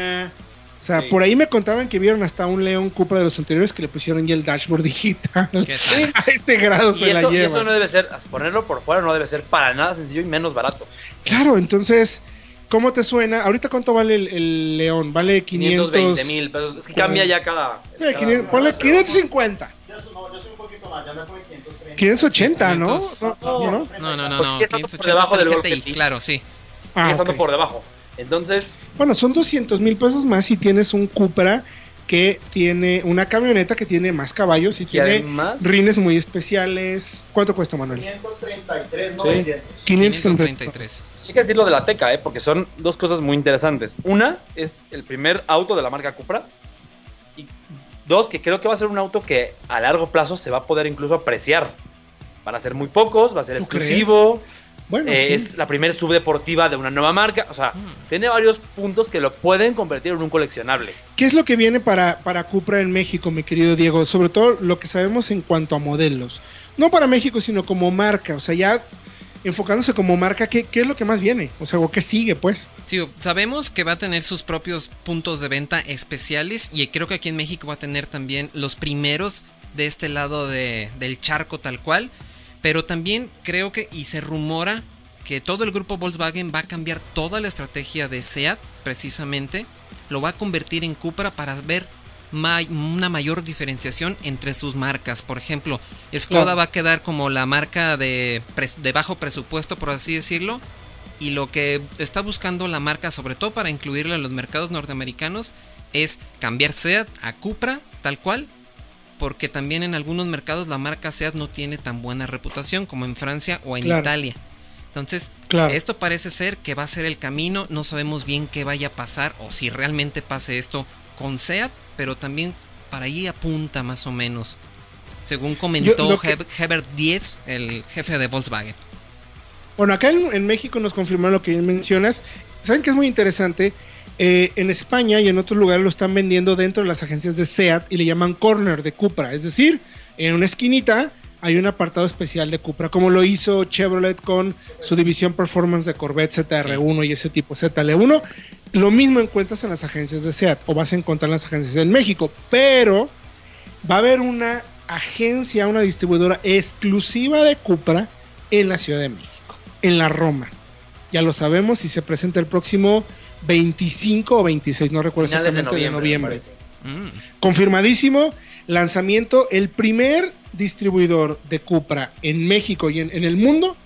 [SPEAKER 2] O sea,
[SPEAKER 3] Sí.
[SPEAKER 2] por ahí me contaban que vieron hasta un León Cupra de los anteriores que le pusieron ya el dashboard digital.
[SPEAKER 5] ¿Qué tal?
[SPEAKER 2] A ese grado
[SPEAKER 3] Y
[SPEAKER 2] se la
[SPEAKER 3] eso, y
[SPEAKER 2] lleva.
[SPEAKER 3] eso no debe ser, ponerlo por fuera no debe ser para nada sencillo y menos barato.
[SPEAKER 2] Claro, entonces, ¿cómo te suena? Ahorita, ¿cuánto vale el, el León? Vale 500...
[SPEAKER 3] 520 mil pesos. Es que cambia ya cada.
[SPEAKER 2] Eh,
[SPEAKER 3] cada-
[SPEAKER 2] 500 ponle 550. 580, ¿no?
[SPEAKER 5] 500.
[SPEAKER 2] No, no, no.
[SPEAKER 5] No, no, no,
[SPEAKER 3] Porque
[SPEAKER 5] no.
[SPEAKER 3] sigue estando por
[SPEAKER 5] 580
[SPEAKER 3] debajo
[SPEAKER 5] es el GTI, claro, sí.
[SPEAKER 2] Ah,
[SPEAKER 3] Sigue estando
[SPEAKER 2] ok.
[SPEAKER 3] por debajo. Entonces,
[SPEAKER 2] Bueno, son 200 mil pesos más si tienes un Cupra que tiene una camioneta que tiene más caballos y
[SPEAKER 3] y
[SPEAKER 2] tiene
[SPEAKER 3] además,
[SPEAKER 2] rines muy especiales. ¿Cuánto cuesta, Manuel?
[SPEAKER 4] 533,
[SPEAKER 3] Sí.
[SPEAKER 4] 900.
[SPEAKER 5] 533.
[SPEAKER 3] hay que decirlo de la Teca, ¿eh? porque son dos cosas muy interesantes. Una es el primer auto de la marca Cupra. Y dos, que creo que va a ser un auto que a largo plazo se va a poder incluso apreciar. Van a ser muy pocos, va a ser
[SPEAKER 2] ¿Tú
[SPEAKER 3] exclusivo.
[SPEAKER 2] Bueno,
[SPEAKER 3] eh,
[SPEAKER 2] sí.
[SPEAKER 3] Es la primera subdeportiva de una nueva marca. O sea, tiene varios puntos que lo pueden convertir en un coleccionable.
[SPEAKER 2] ¿Qué es lo que viene para, para Cupra en México, mi querido Diego? Sobre todo lo que sabemos en cuanto a modelos. No para México, sino como marca. O sea, ya enfocándose como marca, ¿qué, qué es lo que más viene? O sea, ¿o qué sigue, pues?
[SPEAKER 5] Sí, sabemos que va a tener sus propios puntos de venta especiales y creo que aquí en México va a tener también los primeros de este lado de- del charco tal cual. Pero también creo que, y se rumora, que todo el grupo Volkswagen va a cambiar toda la estrategia de SEAT, precisamente. Lo va a convertir en Cupra para ver una mayor diferenciación entre sus marcas. Por ejemplo, Skoda
[SPEAKER 2] Claro.
[SPEAKER 5] va a quedar como la marca de, de bajo presupuesto, por así decirlo. Y lo que está buscando la marca, sobre todo para incluirla en los mercados norteamericanos, es cambiar SEAT a Cupra, tal cual. Porque también en algunos mercados la marca SEAT no tiene tan buena reputación como en Francia o en
[SPEAKER 2] Claro.
[SPEAKER 5] Italia. Entonces,
[SPEAKER 2] Claro.
[SPEAKER 5] esto parece ser que va a ser el camino. No sabemos bien qué vaya a pasar o si realmente pase esto con SEAT, pero también para ahí apunta más o menos. Según comentó
[SPEAKER 2] lo que-
[SPEAKER 5] Heb- Herbert Diez, el jefe de Volkswagen.
[SPEAKER 2] Bueno, acá en, en México nos confirmaron lo que mencionas. ¿Saben que es muy interesante? Eh, en España y en otros lugares lo están vendiendo dentro de las agencias de SEAT y le llaman corner de Cupra. Es decir, en una esquinita hay un apartado especial de Cupra, como lo hizo Chevrolet con su división Performance de Corvette ZR1 y ese tipo ZL1. Lo mismo encuentras en las agencias de SEAT o vas a encontrar en las agencias en México, pero va a haber una agencia, una distribuidora exclusiva de Cupra en la Ciudad de México, en la Roma. Ya lo sabemos y se presenta el próximo 25 o 26, no recuerdo
[SPEAKER 3] Finales de
[SPEAKER 2] exactamente,
[SPEAKER 3] noviembre.
[SPEAKER 2] de noviembre.
[SPEAKER 5] Mm.
[SPEAKER 2] Confirmadísimo, lanzamiento, el primer distribuidor de Cupra en México y en, en el mundo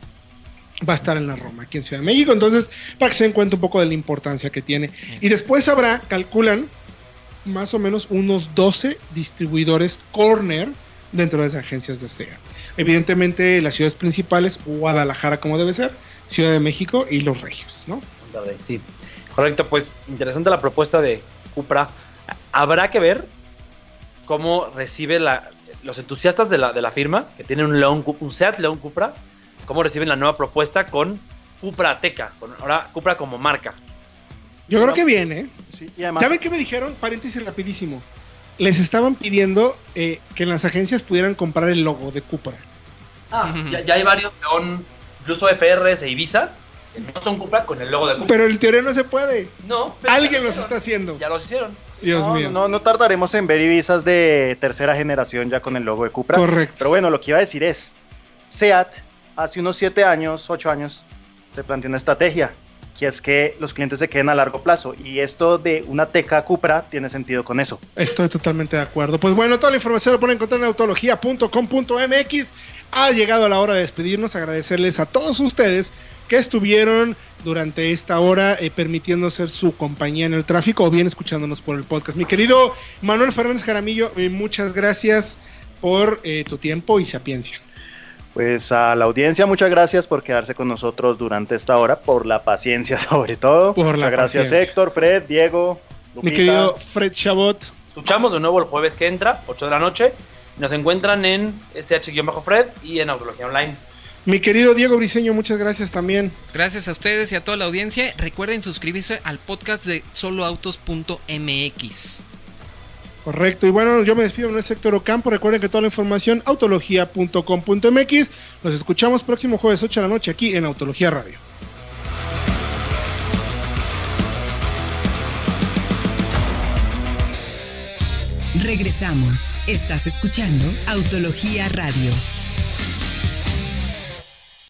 [SPEAKER 2] va a estar en la Roma, aquí en Ciudad de México. Entonces, para que se den cuenta un poco de la importancia que tiene. Y después habrá, calculan, más o menos unos 12 distribuidores corner dentro de esas agencias de SEAT. Evidentemente, las ciudades principales, Guadalajara como debe ser, Ciudad de México y Los Regios, ¿no?
[SPEAKER 3] Monterrey, Sí, correcto. Pues interesante la propuesta de Cupra. Habrá que ver cómo recibe la, los entusiastas de la, de la firma, que tienen un, León, un Seat León Cupra, cómo reciben la nueva propuesta con Cupra Ateca, con ahora Cupra como marca.
[SPEAKER 2] Yo creo que viene, ¿eh?
[SPEAKER 4] Sí, y además,
[SPEAKER 2] ¿Saben qué me dijeron? Paréntesis rapidísimo. Les estaban pidiendo eh, que en las agencias pudieran comprar el logo de Cupra.
[SPEAKER 3] Ah, ya, ya hay varios son incluso FRs e Ibizas, que no son Cupra con el logo de Cupra.
[SPEAKER 2] Pero en teoría no se puede.
[SPEAKER 3] no, pero
[SPEAKER 2] Alguien
[SPEAKER 3] lo
[SPEAKER 2] los está haciendo.
[SPEAKER 3] Ya los hicieron.
[SPEAKER 2] Dios
[SPEAKER 4] no,
[SPEAKER 2] mío.
[SPEAKER 4] no, no tardaremos en ver Ibizas de tercera generación ya con el logo de Cupra.
[SPEAKER 2] Correcto.
[SPEAKER 4] Pero bueno, lo que iba a decir es, SEAT hace unos 7 años, 8 años, se planteó una estrategia, que es que los clientes se queden a largo plazo. Y esto de una teca Cupra tiene sentido con eso.
[SPEAKER 2] Estoy totalmente de acuerdo. Pues bueno, toda la información la pueden encontrar en autología.com.mx. Ha llegado la hora de despedirnos, agradecerles a todos ustedes que estuvieron durante esta hora eh, permitiendo ser su compañía en el tráfico o bien escuchándonos por el podcast. Mi querido Manuel Fernández Jaramillo, eh, muchas gracias por eh, tu tiempo y sapiencia.
[SPEAKER 4] Pues a la audiencia, muchas gracias por quedarse con nosotros durante esta hora, por la paciencia sobre todo.
[SPEAKER 2] Por la
[SPEAKER 4] muchas gracias
[SPEAKER 2] paciencia.
[SPEAKER 4] Héctor, Fred, Diego,
[SPEAKER 2] Mi querido Fred Chabot,
[SPEAKER 3] Escuchamos de nuevo el jueves que entra, 8 de la noche. Nos encuentran en SH-Fred y en Autología Online.
[SPEAKER 2] mi querido Diego Briseño, muchas gracias también.
[SPEAKER 5] Gracias a ustedes y a toda la audiencia. Recuerden suscribirse al podcast de soloautos.mx.
[SPEAKER 2] Correcto, y bueno, yo me despido en el sector Ocampo. Recuerden que toda la información autología.com.mx. Nos escuchamos próximo jueves 8 de la noche aquí en Autología Radio.
[SPEAKER 1] Regresamos. Estás escuchando Autología Radio.